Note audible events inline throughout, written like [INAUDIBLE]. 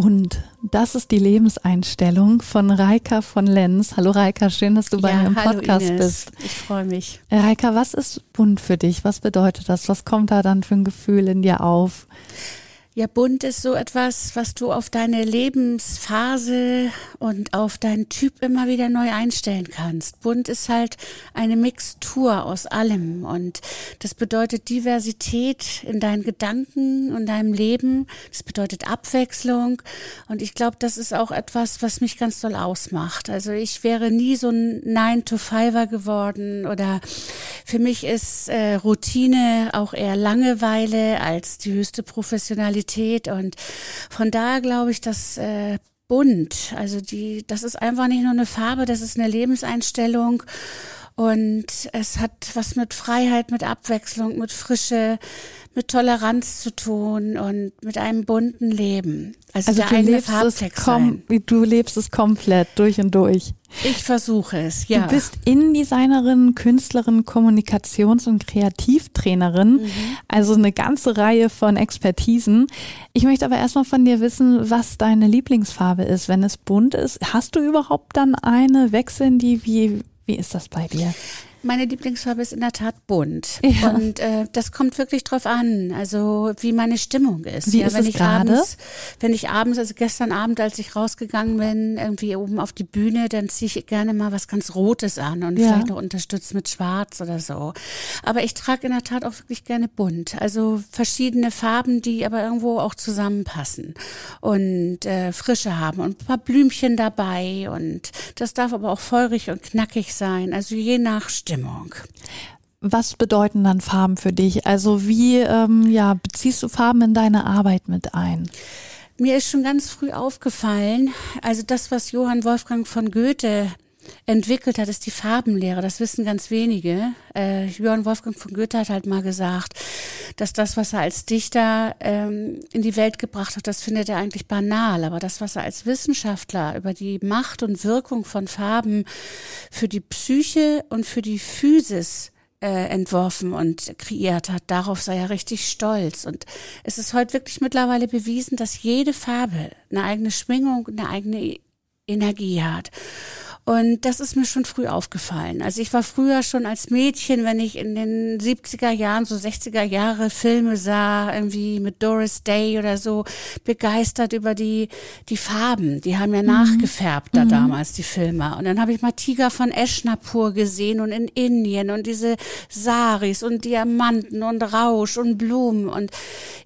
bunt. Das ist die Lebenseinstellung von Reika von Lenz. Hallo Reika, schön, dass du bei ja, mir im Podcast Ines. bist. Ich freue mich. Äh, Reika, was ist bunt für dich? Was bedeutet das? Was kommt da dann für ein Gefühl in dir auf? Ja, bunt ist so etwas, was du auf deine Lebensphase und auf deinen Typ immer wieder neu einstellen kannst. Bunt ist halt eine Mixtur aus allem und das bedeutet Diversität in deinen Gedanken und deinem Leben. Das bedeutet Abwechslung und ich glaube, das ist auch etwas, was mich ganz doll ausmacht. Also ich wäre nie so ein Nine-to-Fiver geworden oder für mich ist äh, Routine auch eher Langeweile als die höchste Professionalität Qualität. Und von daher glaube ich, dass äh, bunt, also die, das ist einfach nicht nur eine Farbe, das ist eine Lebenseinstellung und es hat was mit Freiheit, mit Abwechslung, mit Frische, mit Toleranz zu tun und mit einem bunten Leben. Also, also der eigene Farbtext sein. Du lebst es komplett durch und durch. Ich versuche es, ja. Du bist Innendesignerin, Künstlerin, Kommunikations- und Kreativtrainerin. Mhm. Also eine ganze Reihe von Expertisen. Ich möchte aber erstmal von dir wissen, was deine Lieblingsfarbe ist. Wenn es bunt ist, hast du überhaupt dann eine? Wechseln die? Wie, wie ist das bei dir? Meine Lieblingsfarbe ist in der Tat bunt. Ja. Und äh, das kommt wirklich drauf an, also wie meine Stimmung ist. Wie ja, ist wenn es ich gerade? abends, wenn ich abends, also gestern Abend, als ich rausgegangen bin, irgendwie oben auf die Bühne, dann ziehe ich gerne mal was ganz Rotes an und ja. vielleicht noch unterstützt mit Schwarz oder so. Aber ich trage in der Tat auch wirklich gerne bunt. Also verschiedene Farben, die aber irgendwo auch zusammenpassen und äh, Frische haben und ein paar Blümchen dabei. Und das darf aber auch feurig und knackig sein. Also je nach Stimmung. Was bedeuten dann Farben für dich? Also wie ähm, ja, beziehst du Farben in deine Arbeit mit ein? Mir ist schon ganz früh aufgefallen, also das, was Johann Wolfgang von Goethe entwickelt hat, ist die Farbenlehre. Das wissen ganz wenige. Äh, Johann Wolfgang von Goethe hat halt mal gesagt, dass das, was er als Dichter ähm, in die Welt gebracht hat, das findet er eigentlich banal. Aber das, was er als Wissenschaftler über die Macht und Wirkung von Farben für die Psyche und für die Physis äh, entworfen und kreiert hat. Darauf sei er richtig stolz. Und es ist heute wirklich mittlerweile bewiesen, dass jede Farbe eine eigene Schwingung, eine eigene Energie hat. Und das ist mir schon früh aufgefallen. Also ich war früher schon als Mädchen, wenn ich in den 70er Jahren, so 60er Jahre Filme sah, irgendwie mit Doris Day oder so, begeistert über die, die Farben. Die haben ja mhm. nachgefärbt da mhm. damals, die Filme. Und dann habe ich mal Tiger von Eshnapur gesehen und in Indien und diese Saris und Diamanten und Rausch und Blumen. Und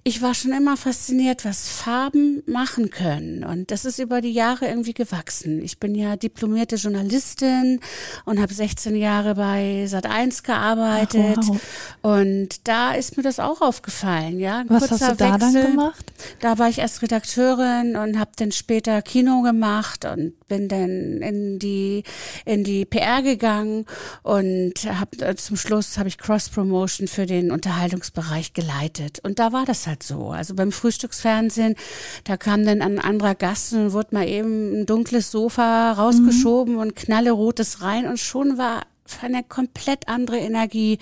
ich war schon immer fasziniert, was Farben machen können. Und das ist über die Jahre irgendwie gewachsen. Ich bin ja diplomierte Journalistin Journalistin und habe 16 Jahre bei Sat1 gearbeitet. Ach, wow. Und da ist mir das auch aufgefallen, ja. Ein Was hast du da Wechsel. dann gemacht? Da war ich erst Redakteurin und habe dann später Kino gemacht und bin dann in die in die PR gegangen und habe äh, zum Schluss habe ich Cross Promotion für den Unterhaltungsbereich geleitet und da war das halt so. Also beim Frühstücksfernsehen, da kam dann ein anderer Gast und wurde mal eben ein dunkles Sofa rausgeschoben mhm und knallerotes rein und schon war eine komplett andere Energie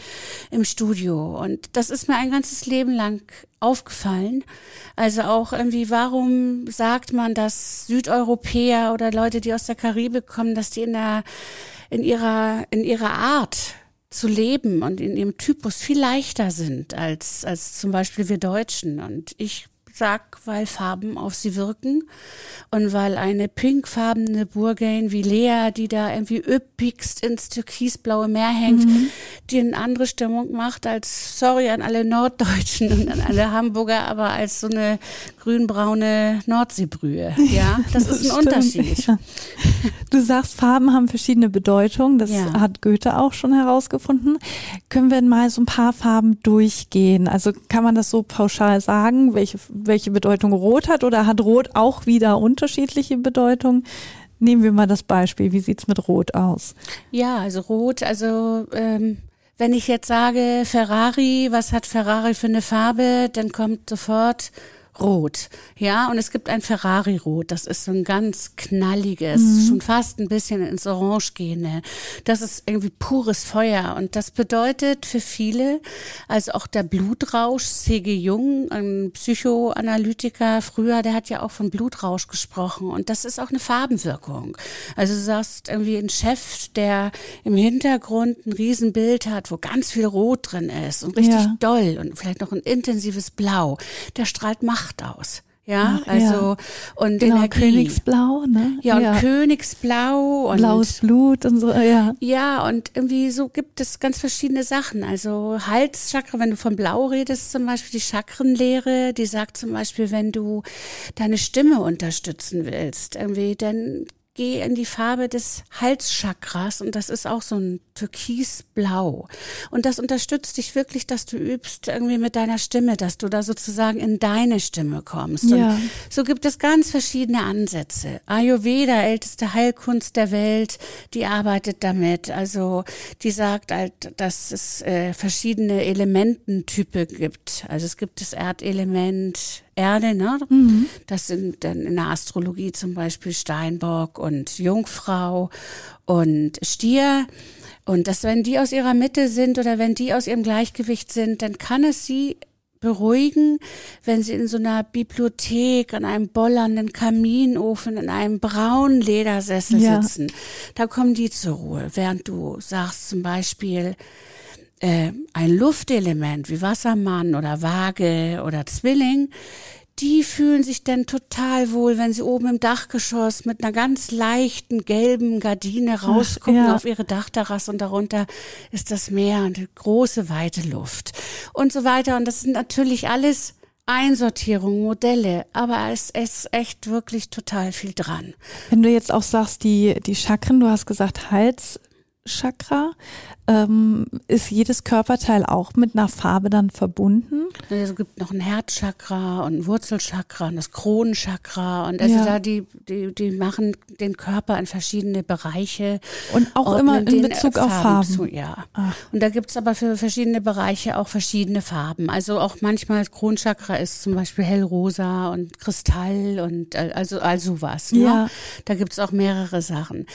im Studio. Und das ist mir ein ganzes Leben lang aufgefallen. Also auch irgendwie, warum sagt man, dass Südeuropäer oder Leute, die aus der Karibik kommen, dass die in der, in ihrer, in ihrer Art zu leben und in ihrem Typus viel leichter sind als, als zum Beispiel wir Deutschen. Und ich sag, weil Farben auf sie wirken und weil eine pinkfarbene Burgain wie Lea, die da irgendwie üppigst ins türkisblaue Meer hängt, mhm. die eine andere Stimmung macht als, sorry an alle Norddeutschen und an alle Hamburger, aber als so eine grünbraune Nordseebrühe. Ja, das, [LAUGHS] das ist ein stimmt, Unterschied. Ja. Du sagst, Farben haben verschiedene Bedeutungen. Das ja. hat Goethe auch schon herausgefunden. Können wir mal so ein paar Farben durchgehen? Also kann man das so pauschal sagen, welche welche Bedeutung Rot hat oder hat Rot auch wieder unterschiedliche Bedeutungen? Nehmen wir mal das Beispiel. Wie sieht's mit Rot aus? Ja, also Rot, also ähm, wenn ich jetzt sage Ferrari, was hat Ferrari für eine Farbe, dann kommt sofort Rot. Ja, und es gibt ein Ferrari-Rot. Das ist so ein ganz knalliges, mhm. schon fast ein bisschen ins Orange gehende. Das ist irgendwie pures Feuer. Und das bedeutet für viele, also auch der Blutrausch, C.G. Jung, ein Psychoanalytiker früher, der hat ja auch von Blutrausch gesprochen. Und das ist auch eine Farbenwirkung. Also du sagst irgendwie ein Chef, der im Hintergrund ein Riesenbild hat, wo ganz viel Rot drin ist und richtig ja. doll und vielleicht noch ein intensives Blau. Der strahlt Macht Macht aus. Ja, Ach, also ja. und genau, Energie. Königsblau, ne? Ja, und ja. Königsblau und blaues Blut und so, ja. Ja, und irgendwie so gibt es ganz verschiedene Sachen. Also Halschakra, wenn du von Blau redest, zum Beispiel die Chakrenlehre, die sagt zum Beispiel, wenn du deine Stimme unterstützen willst, irgendwie, dann geh in die Farbe des Halschakras und das ist auch so ein türkisblau. Und das unterstützt dich wirklich, dass du übst irgendwie mit deiner Stimme, dass du da sozusagen in deine Stimme kommst. Ja. Und so gibt es ganz verschiedene Ansätze. Ayurveda, älteste Heilkunst der Welt, die arbeitet damit. Also die sagt halt, dass es äh, verschiedene Elemententype gibt. Also es gibt das Erdelement, Erde, ne? Mhm. Das sind dann in der Astrologie zum Beispiel Steinbock und Jungfrau und Stier. Und dass wenn die aus ihrer Mitte sind oder wenn die aus ihrem Gleichgewicht sind, dann kann es sie beruhigen, wenn sie in so einer Bibliothek, an einem bollernden Kaminofen, in einem braunen Ledersessel ja. sitzen. Da kommen die zur Ruhe, während du sagst zum Beispiel, äh, ein Luftelement wie Wassermann oder Waage oder Zwilling, die fühlen sich dann total wohl, wenn sie oben im Dachgeschoss mit einer ganz leichten gelben Gardine rausgucken Ach, ja. auf ihre Dachterrasse und darunter ist das Meer und große weite Luft und so weiter. Und das sind natürlich alles Einsortierungen, Modelle, aber es ist echt wirklich total viel dran. Wenn du jetzt auch sagst, die, die Chakren, du hast gesagt Halschakra, ähm, ist jedes Körperteil auch mit einer Farbe dann verbunden? Es gibt noch ein Herzchakra und ein Wurzelchakra und das Kronenchakra und also ja. da die, die, die machen den Körper in verschiedene Bereiche. Und auch immer in Bezug Farben auf Farben. Zu, ja. Ach. Und da gibt's aber für verschiedene Bereiche auch verschiedene Farben. Also auch manchmal Kronenchakra ist zum Beispiel hellrosa und Kristall und äh, also all sowas. Ne? Ja. Da gibt's auch mehrere Sachen.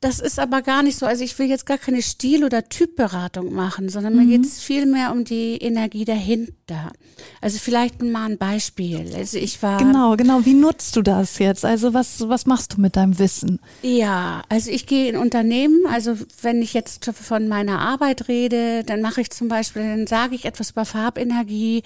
Das ist aber gar nicht so. Also ich will jetzt gar keine Stil- oder Typberatung machen, sondern mhm. mir geht es viel mehr um die Energie dahinter. Also vielleicht mal ein Beispiel. Also ich war. Genau, genau. Wie nutzt du das jetzt? Also was, was machst du mit deinem Wissen? Ja, also ich gehe in Unternehmen. Also wenn ich jetzt von meiner Arbeit rede, dann mache ich zum Beispiel, dann sage ich etwas über Farbenergie.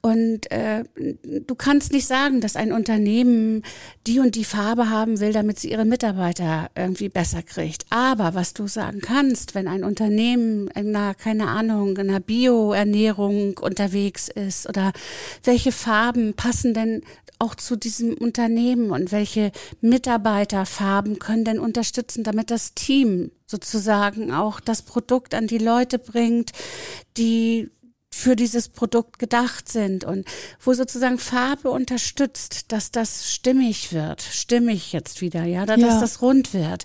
Und äh, du kannst nicht sagen, dass ein Unternehmen die und die Farbe haben will, damit sie ihre Mitarbeiter irgendwie besser kriegt. Aber was du sagen kannst, wenn ein Unternehmen in einer, keine Ahnung, in einer Bioernährung unterwegs ist oder welche Farben passen denn auch zu diesem Unternehmen und welche Mitarbeiterfarben können denn unterstützen, damit das Team sozusagen auch das Produkt an die Leute bringt, die für dieses Produkt gedacht sind und wo sozusagen Farbe unterstützt, dass das stimmig wird, stimmig jetzt wieder, ja, dass ja. das rund wird.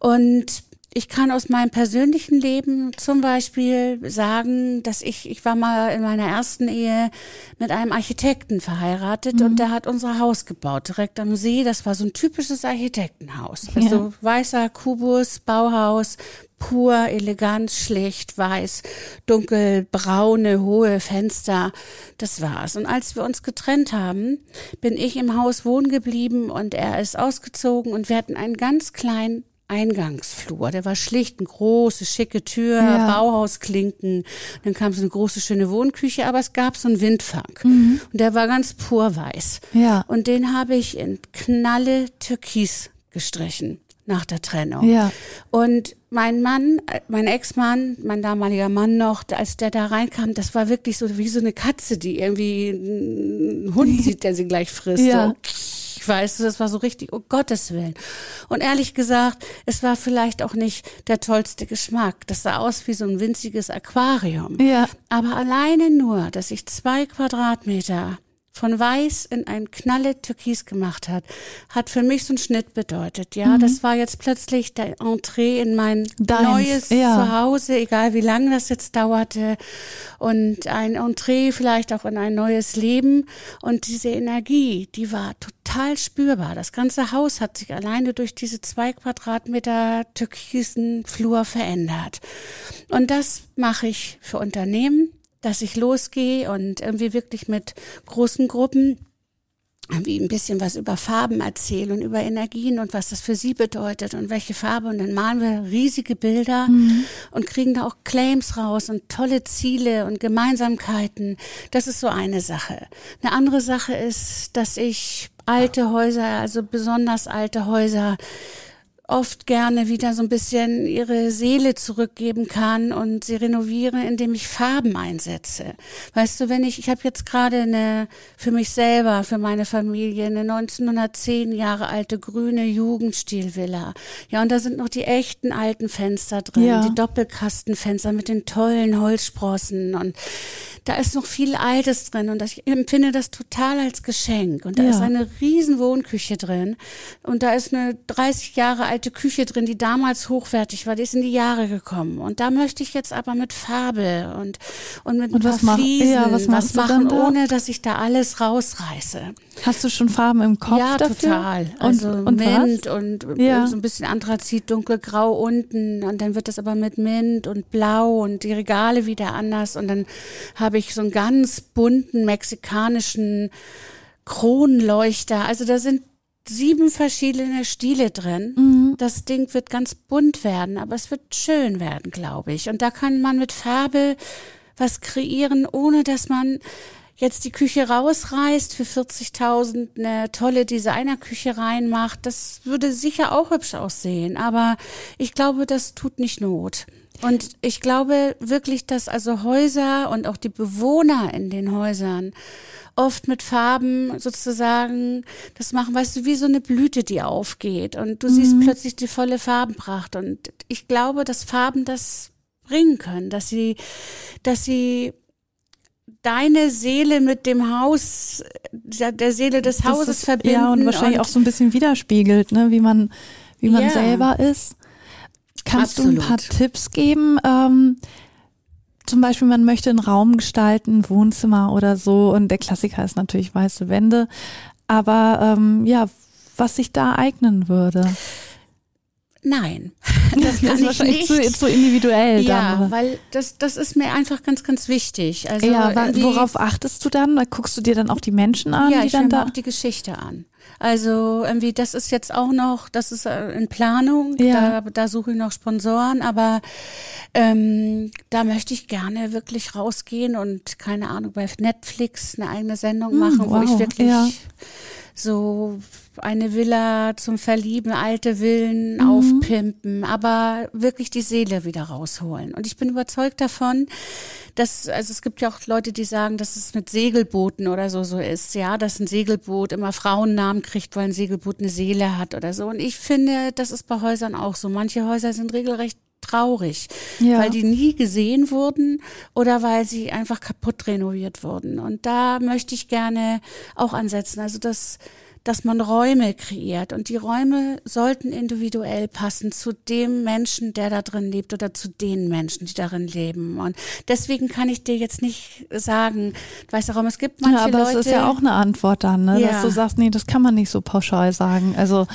Und ich kann aus meinem persönlichen Leben zum Beispiel sagen, dass ich, ich war mal in meiner ersten Ehe mit einem Architekten verheiratet mhm. und der hat unser Haus gebaut, direkt am See. Das war so ein typisches Architektenhaus. Also ja. weißer Kubus, Bauhaus, pur, elegant, schlicht, weiß, dunkel, braune, hohe Fenster. Das war's. Und als wir uns getrennt haben, bin ich im Haus wohnen geblieben und er ist ausgezogen und wir hatten einen ganz kleinen Eingangsflur. Der war schlicht, eine große, schicke Tür, ja. Bauhausklinken. Dann kam so eine große, schöne Wohnküche, aber es gab so einen Windfang. Mhm. Und der war ganz purweiß. Ja. Und den habe ich in knalle Türkis gestrichen nach der Trennung. Ja. Und mein Mann, mein Ex-Mann, mein damaliger Mann noch, als der da reinkam, das war wirklich so wie so eine Katze, die irgendwie einen Hund [LAUGHS] sieht, der sie gleich frisst. Ja. So weißt du, das war so richtig, oh Gottes Willen. Und ehrlich gesagt, es war vielleicht auch nicht der tollste Geschmack. Das sah aus wie so ein winziges Aquarium. Ja. Aber alleine nur, dass ich zwei Quadratmeter von weiß in ein knalle Türkis gemacht hat, hat für mich so einen Schnitt bedeutet. Ja, mhm. das war jetzt plötzlich der Entree in mein Deins, neues ja. Zuhause, egal wie lange das jetzt dauerte. Und ein Entree vielleicht auch in ein neues Leben. Und diese Energie, die war total spürbar. Das ganze Haus hat sich alleine durch diese zwei Quadratmeter türkisen Flur verändert. Und das mache ich für Unternehmen dass ich losgehe und irgendwie wirklich mit großen Gruppen wie ein bisschen was über Farben erzähle und über Energien und was das für sie bedeutet und welche Farbe. Und dann malen wir riesige Bilder mhm. und kriegen da auch Claims raus und tolle Ziele und Gemeinsamkeiten. Das ist so eine Sache. Eine andere Sache ist, dass ich alte Häuser, also besonders alte Häuser, oft gerne wieder so ein bisschen ihre Seele zurückgeben kann und sie renoviere, indem ich Farben einsetze. Weißt du, wenn ich, ich habe jetzt gerade eine für mich selber, für meine Familie, eine 1910 Jahre alte grüne Jugendstilvilla. Ja, und da sind noch die echten alten Fenster drin, ja. die Doppelkastenfenster mit den tollen Holzsprossen und da ist noch viel Altes drin und ich empfinde das total als Geschenk. Und da ja. ist eine riesen Wohnküche drin und da ist eine 30 Jahre alte Küche drin, die damals hochwertig war, die ist in die Jahre gekommen. Und da möchte ich jetzt aber mit Farbe und, und mit und ein paar Fliesen ja, was, was machen, da? ohne dass ich da alles rausreiße. Hast du schon Farben im Kopf ja, dafür? total. Also und, und Mint was? und ja. so ein bisschen Anthrazit, dunkelgrau unten und dann wird das aber mit Mint und Blau und die Regale wieder anders und dann habe habe ich so einen ganz bunten mexikanischen Kronleuchter. Also da sind sieben verschiedene Stile drin. Mhm. Das Ding wird ganz bunt werden, aber es wird schön werden, glaube ich. Und da kann man mit Farbe was kreieren, ohne dass man jetzt die Küche rausreißt, für 40.000 eine tolle Designerküche reinmacht. Das würde sicher auch hübsch aussehen, aber ich glaube, das tut nicht Not. Und ich glaube wirklich, dass also Häuser und auch die Bewohner in den Häusern oft mit Farben sozusagen das machen, weißt du, wie so eine Blüte, die aufgeht und du mhm. siehst plötzlich die volle Farbenpracht. Und ich glaube, dass Farben das bringen können, dass sie, dass sie deine Seele mit dem Haus, der Seele des Hauses ist, verbinden. Ja, und wahrscheinlich und auch so ein bisschen widerspiegelt, ne, wie man, wie man ja. selber ist. Kannst Absolut. du ein paar Tipps geben? Ähm, zum Beispiel, man möchte einen Raum gestalten, Wohnzimmer oder so, und der Klassiker ist natürlich weiße Wände. Aber ähm, ja, was sich da eignen würde. Nein, [LAUGHS] das, das ist wahrscheinlich zu, zu, individuell. Ja, dann, weil das, das ist mir einfach ganz, ganz wichtig. Also ja, worauf achtest du dann? Guckst du dir dann auch die Menschen an? Ja, die ich dann da auch die Geschichte an. Also irgendwie, das ist jetzt auch noch, das ist äh, in Planung. Ja. Da, da suche ich noch Sponsoren, aber ähm, da möchte ich gerne wirklich rausgehen und keine Ahnung bei Netflix eine eigene Sendung hm, machen, hm, wow. wo ich wirklich ja. So eine Villa zum Verlieben, alte Villen mhm. aufpimpen, aber wirklich die Seele wieder rausholen. Und ich bin überzeugt davon, dass, also es gibt ja auch Leute, die sagen, dass es mit Segelbooten oder so so ist, ja, dass ein Segelboot immer Frauennamen kriegt, weil ein Segelboot eine Seele hat oder so. Und ich finde, das ist bei Häusern auch so. Manche Häuser sind regelrecht traurig, ja. weil die nie gesehen wurden oder weil sie einfach kaputt renoviert wurden. Und da möchte ich gerne auch ansetzen. Also das dass man Räume kreiert und die Räume sollten individuell passen zu dem Menschen, der da drin lebt oder zu den Menschen, die darin leben. Und deswegen kann ich dir jetzt nicht sagen, weißt du, Raum, es gibt manche ja, aber Leute. Das ist ja auch eine Antwort dann, ne? Ja. dass du sagst, nee, das kann man nicht so pauschal sagen. Also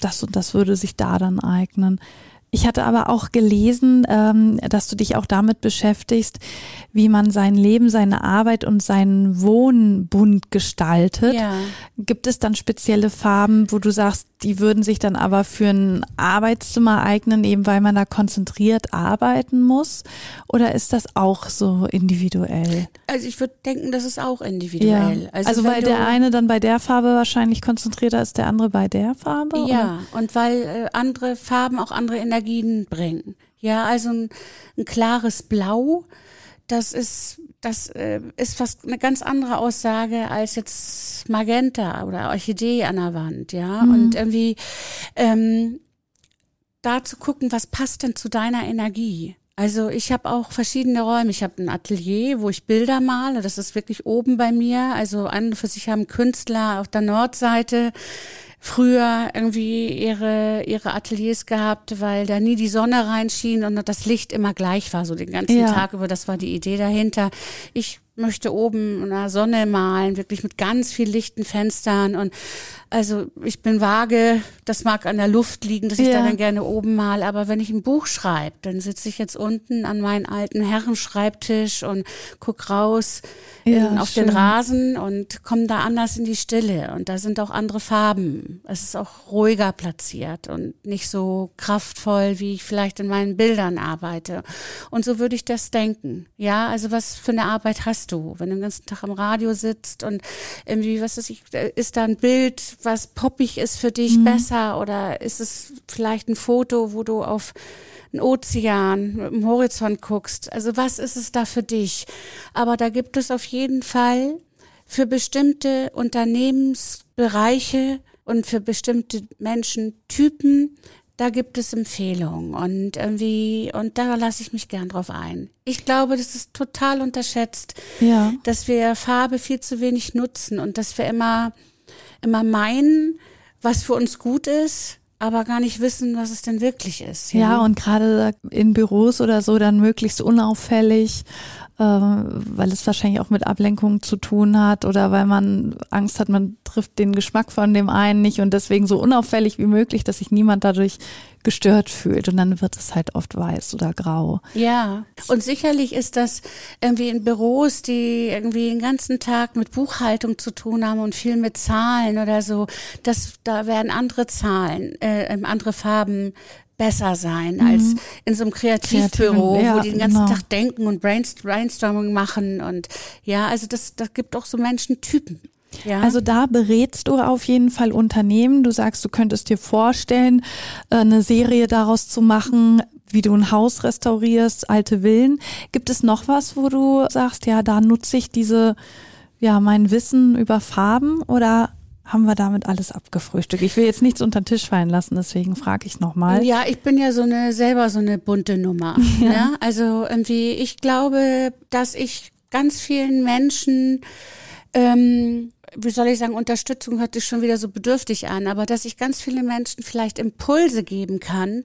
das und das würde sich da dann eignen. Ich hatte aber auch gelesen, ähm, dass du dich auch damit beschäftigst, wie man sein Leben, seine Arbeit und seinen Wohnbund gestaltet. Ja. Gibt es dann spezielle Farben, wo du sagst, die würden sich dann aber für ein Arbeitszimmer eignen, eben weil man da konzentriert arbeiten muss? Oder ist das auch so individuell? Also ich würde denken, das ist auch individuell. Ja. Also, also weil der eine dann bei der Farbe wahrscheinlich konzentrierter ist, der andere bei der Farbe? Ja, oder? und weil äh, andere Farben auch andere Energien bringen. Ja, also ein, ein klares Blau das ist, das äh, ist fast eine ganz andere Aussage als jetzt Magenta oder Orchidee an der Wand, ja. Mhm. Und irgendwie ähm, da zu gucken, was passt denn zu deiner Energie? Also ich habe auch verschiedene Räume. Ich habe ein Atelier, wo ich Bilder male. Das ist wirklich oben bei mir. Also an und für sich haben Künstler auf der Nordseite früher irgendwie ihre, ihre Ateliers gehabt, weil da nie die Sonne reinschien und das Licht immer gleich war, so den ganzen ja. Tag über. Das war die Idee dahinter. Ich möchte oben in der Sonne malen, wirklich mit ganz viel lichten Fenstern und also ich bin vage, das mag an der Luft liegen, dass ich ja. da dann gerne oben mal, aber wenn ich ein Buch schreibe, dann sitze ich jetzt unten an meinen alten Herrenschreibtisch und guck raus ja, in, auf schön. den Rasen und komme da anders in die Stille und da sind auch andere Farben. Es ist auch ruhiger platziert und nicht so kraftvoll, wie ich vielleicht in meinen Bildern arbeite. Und so würde ich das denken. Ja, also was für eine Arbeit hast du, wenn du den ganzen Tag am Radio sitzt und irgendwie, was ist ich, ist da ein Bild, was poppig ist für dich, mhm. besser? Oder ist es vielleicht ein Foto, wo du auf einen Ozean dem Horizont guckst? Also was ist es da für dich? Aber da gibt es auf jeden Fall für bestimmte Unternehmensbereiche und für bestimmte Menschentypen da gibt es Empfehlungen und irgendwie, und da lasse ich mich gern drauf ein. Ich glaube, das ist total unterschätzt, ja. dass wir Farbe viel zu wenig nutzen und dass wir immer immer meinen, was für uns gut ist, aber gar nicht wissen, was es denn wirklich ist. Ja, ja und gerade in Büros oder so dann möglichst unauffällig weil es wahrscheinlich auch mit Ablenkung zu tun hat oder weil man Angst hat, man trifft den Geschmack von dem einen nicht und deswegen so unauffällig wie möglich, dass sich niemand dadurch gestört fühlt und dann wird es halt oft weiß oder grau. Ja, und sicherlich ist das irgendwie in Büros, die irgendwie den ganzen Tag mit Buchhaltung zu tun haben und viel mit Zahlen oder so, das da werden andere Zahlen, äh, andere Farben besser sein mhm. als in so einem Kreativbüro, ja, wo die den ganzen genau. Tag denken und Brainstorming machen und ja, also das, das gibt auch so Menschentypen. Ja. Also da berätst du auf jeden Fall Unternehmen. Du sagst, du könntest dir vorstellen, äh, eine Serie daraus zu machen, wie du ein Haus restaurierst, alte Villen. Gibt es noch was, wo du sagst, ja, da nutze ich diese, ja, mein Wissen über Farben oder haben wir damit alles abgefrühstückt. Ich will jetzt nichts unter den Tisch fallen lassen, deswegen frage ich nochmal. Ja, ich bin ja so eine selber so eine bunte Nummer. [LAUGHS] Ja. Ne? Also irgendwie, ich glaube, dass ich ganz vielen Menschen ähm, wie soll ich sagen, Unterstützung hört sich schon wieder so bedürftig an, aber dass ich ganz viele Menschen vielleicht Impulse geben kann,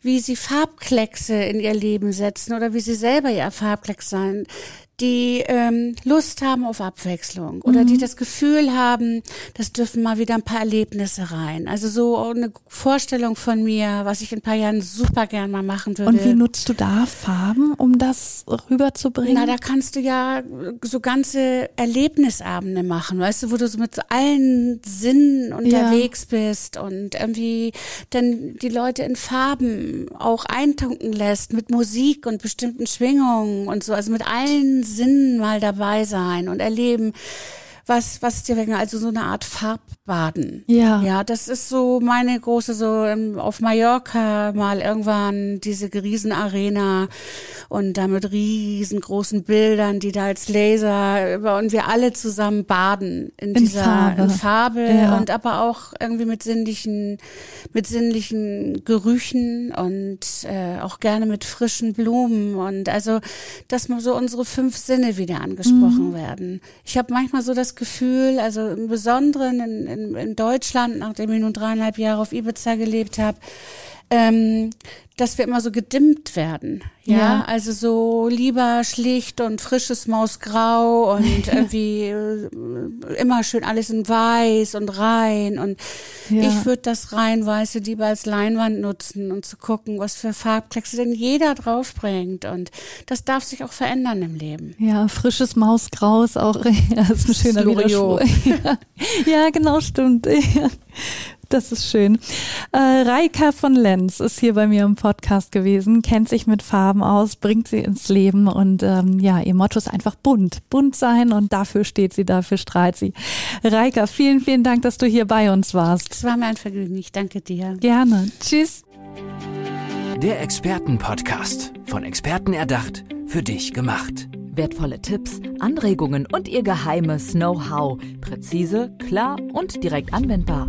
wie sie Farbkleckse in ihr Leben setzen oder wie sie selber ihr Farbklecks sein, die ähm, Lust haben auf Abwechslung oder mhm. die das Gefühl haben, das dürfen mal wieder ein paar Erlebnisse rein. Also so eine Vorstellung von mir, was ich in ein paar Jahren super gern mal machen würde. Und wie nutzt du da Farben, um das rüberzubringen? Na, da kannst du ja so ganze Erlebnisabende machen, weißt du, wo du so mit allen Sinnen unterwegs ja. bist und irgendwie dann die Leute in Farben auch eintunken lässt mit Musik und bestimmten Schwingungen und so, also mit allen Sinn mal dabei sein und erleben, was, was dir wegen, also so eine Art Farbbaden. Ja. Ja, das ist so meine große, so ähm, auf Mallorca mal irgendwann diese Riesenarena und da mit riesengroßen Bildern, die da als Laser über und wir alle zusammen baden in, in dieser Farbe, in Farbe ja. und aber auch irgendwie mit sinnlichen, mit sinnlichen Gerüchen und äh, auch gerne mit frischen Blumen und also, dass mal so unsere fünf Sinne wieder angesprochen mhm. werden. Ich habe manchmal so das Gefühl, also im Besonderen in, in, in Deutschland, nachdem ich nun dreieinhalb Jahre auf Ibiza gelebt habe, ähm, dass wir immer so gedimmt werden. Ja? ja, also so lieber schlicht und frisches Mausgrau und [LAUGHS] irgendwie äh, immer schön alles in weiß und rein. Und ja. ich würde das rein-weiße lieber als Leinwand nutzen und zu gucken, was für Farbkleckse denn jeder draufbringt. Und das darf sich auch verändern im Leben. Ja, frisches Mausgrau ist auch [LAUGHS] ja, ist ein schöner Widerspruch. [LAUGHS] Ja. ja, genau, stimmt. Das ist schön. Äh, Reika von Lenz ist hier bei mir im Podcast gewesen, kennt sich mit Farben aus, bringt sie ins Leben und ähm, ja, ihr Motto ist einfach bunt. Bunt sein und dafür steht sie, dafür strahlt sie. Reika, vielen, vielen Dank, dass du hier bei uns warst. Es war mir ein Vergnügen. Ich danke dir. Gerne. Tschüss. Der Expertenpodcast. Von Experten erdacht, für dich gemacht. Wertvolle Tipps, Anregungen und ihr geheimes Know-how. Präzise, klar und direkt anwendbar.